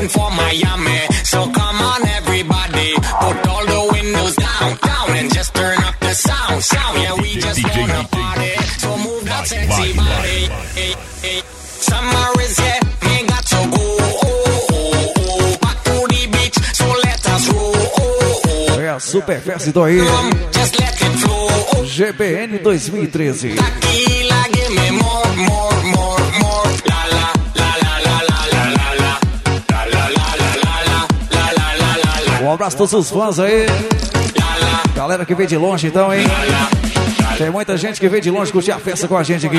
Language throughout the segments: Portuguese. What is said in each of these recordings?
heading for Miami. So come on, everybody, put all the windows down, down, and just turn up the sound, sound. Yeah, we just wanna party. So move that sexy body. Summer is here, ain't got aí, GBN 2013 Um abraço a todos os fãs aí. Galera que veio de longe então, hein? Tem muita gente que veio de longe curtir a festa com a gente aqui.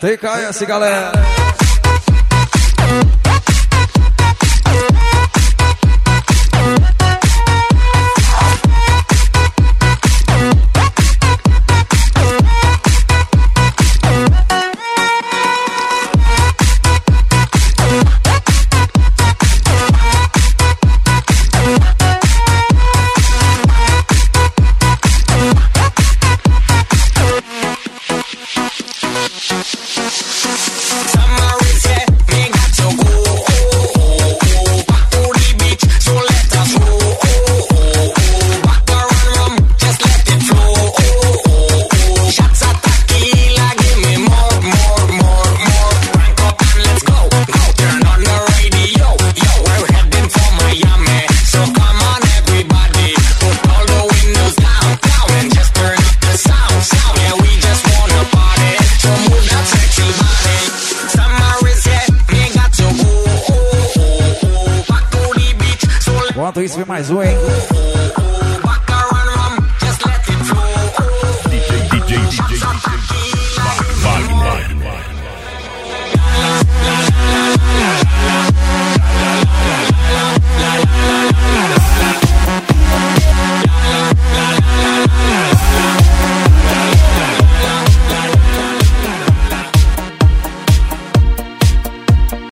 Tem KS, galera. Enquanto isso, vem mais um, hein?